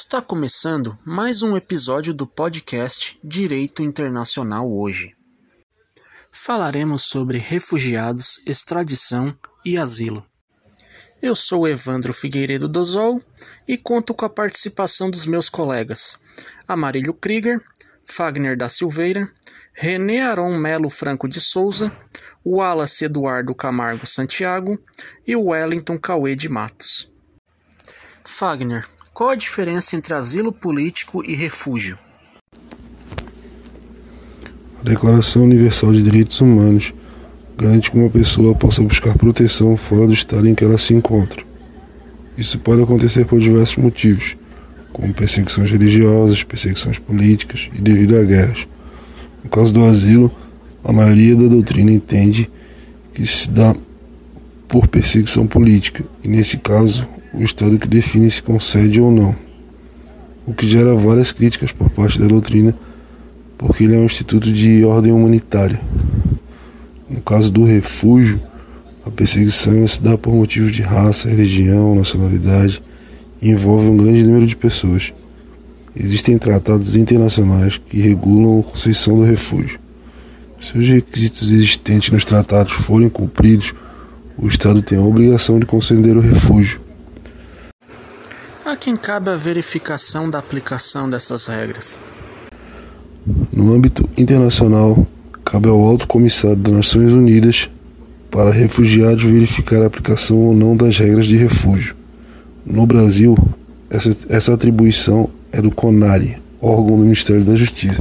Está começando mais um episódio do podcast Direito Internacional hoje. Falaremos sobre refugiados, extradição e asilo. Eu sou Evandro Figueiredo Dosol e conto com a participação dos meus colegas Amarílio Krieger, Fagner da Silveira, René Aron Melo Franco de Souza, Wallace Eduardo Camargo Santiago e Wellington Cauê de Matos. Fagner, qual a diferença entre asilo político e refúgio? A Declaração Universal de Direitos Humanos garante que uma pessoa possa buscar proteção fora do estado em que ela se encontra. Isso pode acontecer por diversos motivos, como perseguições religiosas, perseguições políticas e devido a guerras. No caso do asilo, a maioria da doutrina entende que se dá por perseguição política, e nesse caso, o Estado que define se concede ou não, o que gera várias críticas por parte da doutrina, porque ele é um instituto de ordem humanitária. No caso do refúgio, a perseguição se dá por motivos de raça, religião, nacionalidade e envolve um grande número de pessoas. Existem tratados internacionais que regulam a concessão do refúgio. Se os requisitos existentes nos tratados forem cumpridos, o Estado tem a obrigação de conceder o refúgio. A quem cabe a verificação da aplicação dessas regras? No âmbito internacional, cabe ao Alto Comissário das Nações Unidas para refugiados verificar a aplicação ou não das regras de refúgio. No Brasil, essa, essa atribuição é do CONARE, órgão do Ministério da Justiça.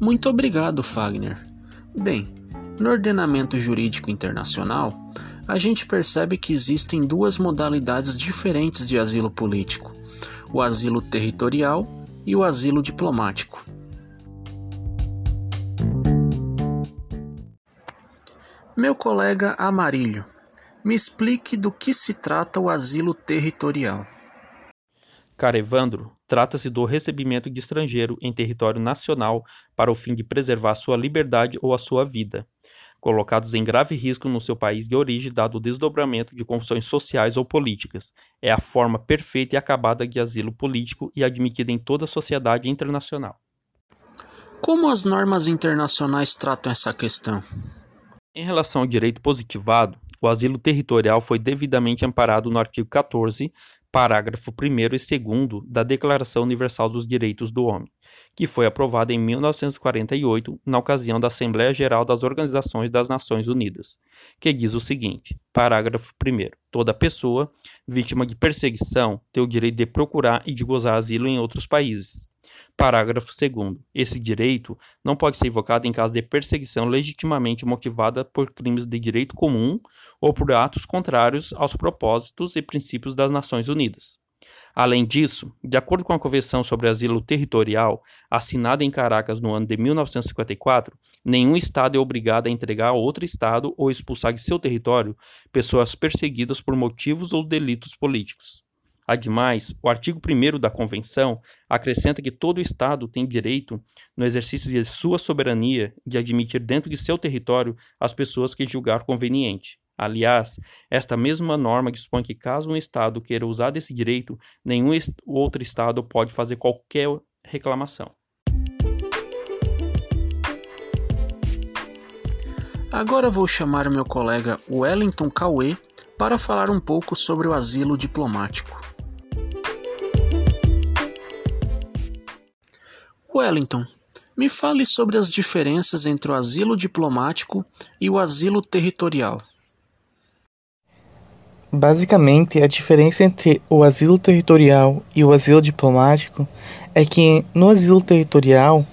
Muito obrigado, Fagner. Bem, no ordenamento jurídico internacional, a gente percebe que existem duas modalidades diferentes de asilo político: o asilo territorial e o asilo diplomático. Meu colega Amarílio, me explique do que se trata o asilo territorial. Cara Evandro, trata-se do recebimento de estrangeiro em território nacional para o fim de preservar sua liberdade ou a sua vida, colocados em grave risco no seu país de origem dado o desdobramento de confusões sociais ou políticas. É a forma perfeita e acabada de asilo político e admitida em toda a sociedade internacional. Como as normas internacionais tratam essa questão? Em relação ao direito positivado, o asilo territorial foi devidamente amparado no artigo 14, parágrafo 1 e 2 da Declaração Universal dos Direitos do Homem, que foi aprovada em 1948 na ocasião da Assembleia Geral das Organizações das Nações Unidas, que diz o seguinte: parágrafo 1. Toda pessoa vítima de perseguição tem o direito de procurar e de gozar asilo em outros países Parágrafo 2. Esse direito não pode ser invocado em caso de perseguição legitimamente motivada por crimes de direito comum ou por atos contrários aos propósitos e princípios das Nações Unidas. Além disso, de acordo com a Convenção sobre Asilo Territorial, assinada em Caracas no ano de 1954, nenhum Estado é obrigado a entregar a outro Estado ou expulsar de seu território pessoas perseguidas por motivos ou delitos políticos. Ademais, o artigo 1 da Convenção acrescenta que todo Estado tem direito, no exercício de sua soberania, de admitir dentro de seu território as pessoas que julgar conveniente. Aliás, esta mesma norma dispõe que, caso um Estado queira usar desse direito, nenhum outro Estado pode fazer qualquer reclamação. Agora vou chamar meu colega Wellington Cauê para falar um pouco sobre o asilo diplomático. Wellington, me fale sobre as diferenças entre o asilo diplomático e o asilo territorial. Basicamente, a diferença entre o asilo territorial e o asilo diplomático é que no asilo territorial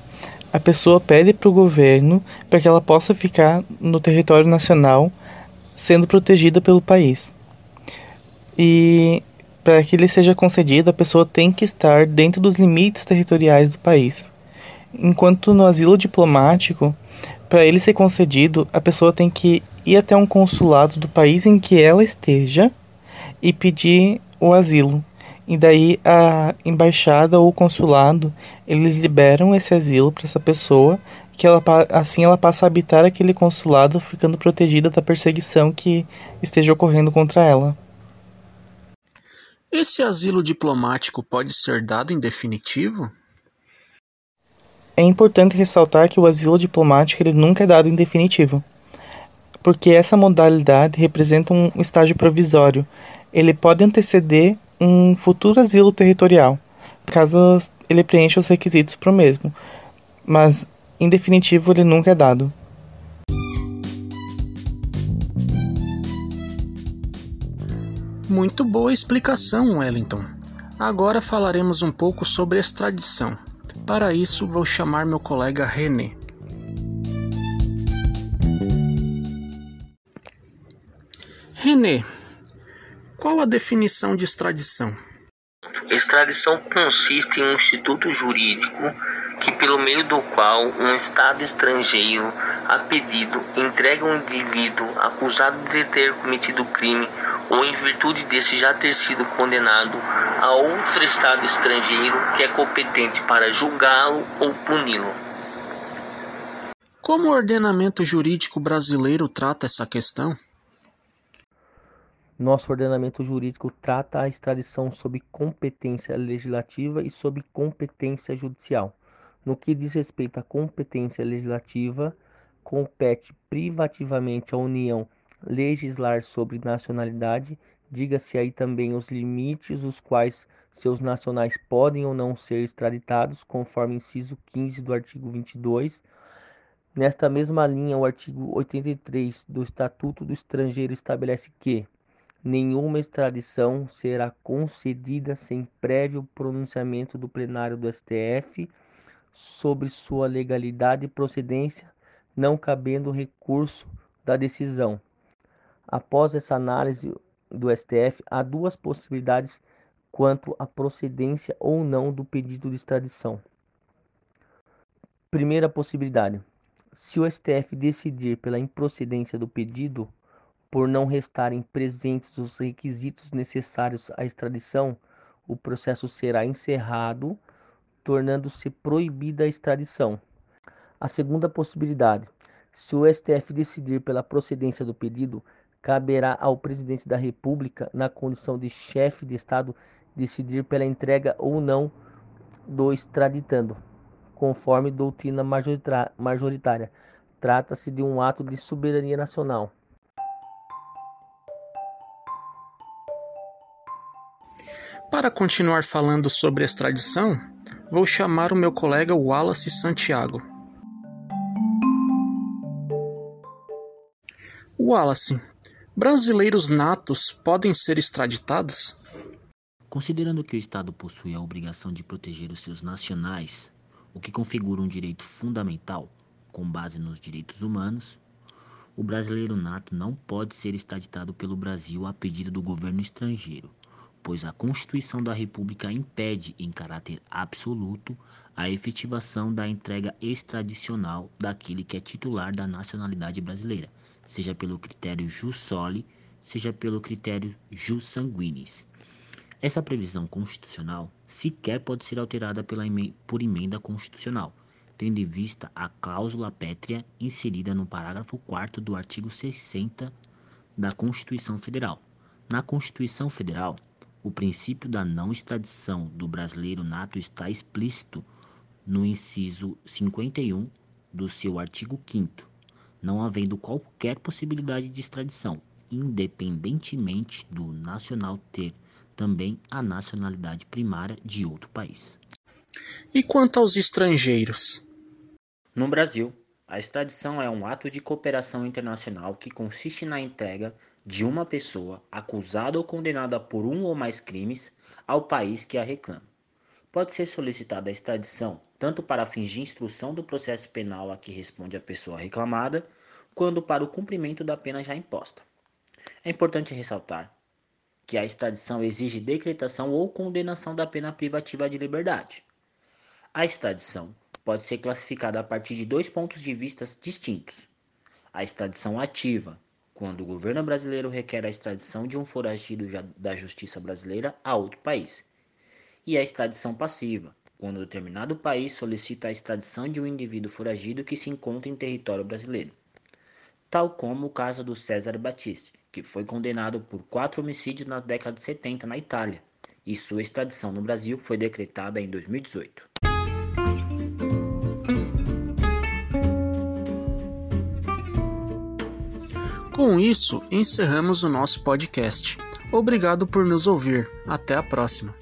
a pessoa pede para o governo para que ela possa ficar no território nacional sendo protegida pelo país. E para que ele seja concedido, a pessoa tem que estar dentro dos limites territoriais do país. Enquanto no asilo diplomático, para ele ser concedido, a pessoa tem que ir até um consulado do país em que ela esteja e pedir o asilo. E daí a embaixada ou o consulado, eles liberam esse asilo para essa pessoa que ela, assim ela passa a habitar aquele consulado, ficando protegida da perseguição que esteja ocorrendo contra ela. Esse asilo diplomático pode ser dado em definitivo? É importante ressaltar que o asilo diplomático ele nunca é dado em definitivo, porque essa modalidade representa um estágio provisório. Ele pode anteceder um futuro asilo territorial, caso ele preencha os requisitos para o mesmo, mas em definitivo ele nunca é dado. Muito boa explicação, Wellington. Agora falaremos um pouco sobre extradição. Para isso, vou chamar meu colega René. René, qual a definição de extradição? Extradição consiste em um instituto jurídico que, pelo meio do qual um Estado estrangeiro, a pedido, entrega um indivíduo acusado de ter cometido crime ou em virtude desse já ter sido condenado a outro Estado estrangeiro que é competente para julgá-lo ou puni-lo. Como o ordenamento jurídico brasileiro trata essa questão? Nosso ordenamento jurídico trata a extradição sob competência legislativa e sob competência judicial. No que diz respeito à competência legislativa, compete privativamente à União legislar sobre nacionalidade, diga-se aí também os limites os quais seus nacionais podem ou não ser extraditados, conforme inciso 15 do artigo 22. Nesta mesma linha, o artigo 83 do Estatuto do Estrangeiro estabelece que nenhuma extradição será concedida sem prévio pronunciamento do plenário do STF sobre sua legalidade e procedência, não cabendo recurso da decisão. Após essa análise do STF, há duas possibilidades quanto à procedência ou não do pedido de extradição. Primeira possibilidade: se o STF decidir pela improcedência do pedido, por não restarem presentes os requisitos necessários à extradição, o processo será encerrado, tornando-se proibida a extradição. A segunda possibilidade: se o STF decidir pela procedência do pedido, caberá ao presidente da República, na condição de chefe de Estado, decidir pela entrega ou não do extraditando, conforme doutrina majoritária. Trata-se de um ato de soberania nacional. Para continuar falando sobre extradição, vou chamar o meu colega Wallace Santiago. Wallace, Brasileiros natos podem ser extraditados? Considerando que o Estado possui a obrigação de proteger os seus nacionais, o que configura um direito fundamental, com base nos direitos humanos, o brasileiro nato não pode ser extraditado pelo Brasil a pedido do governo estrangeiro, pois a Constituição da República impede, em caráter absoluto, a efetivação da entrega extradicional daquele que é titular da nacionalidade brasileira seja pelo critério jus soli, seja pelo critério jus sanguinis. Essa previsão constitucional sequer pode ser alterada pela, por emenda constitucional, tendo em vista a cláusula pétrea inserida no parágrafo 4 do artigo 60 da Constituição Federal. Na Constituição Federal, o princípio da não extradição do brasileiro nato está explícito no inciso 51 do seu artigo 5 não havendo qualquer possibilidade de extradição, independentemente do nacional ter também a nacionalidade primária de outro país. E quanto aos estrangeiros? No Brasil, a extradição é um ato de cooperação internacional que consiste na entrega de uma pessoa acusada ou condenada por um ou mais crimes ao país que a reclama. Pode ser solicitada a extradição tanto para fins de instrução do processo penal a que responde a pessoa reclamada, quando para o cumprimento da pena já imposta. É importante ressaltar que a extradição exige decretação ou condenação da pena privativa de liberdade. A extradição pode ser classificada a partir de dois pontos de vista distintos. A extradição ativa, quando o governo brasileiro requer a extradição de um foragido da justiça brasileira a outro país, e a extradição passiva, quando determinado país solicita a extradição de um indivíduo foragido que se encontra em território brasileiro. Tal como o caso do César Battisti, que foi condenado por quatro homicídios na década de 70 na Itália, e sua extradição no Brasil foi decretada em 2018. Com isso, encerramos o nosso podcast. Obrigado por nos ouvir. Até a próxima.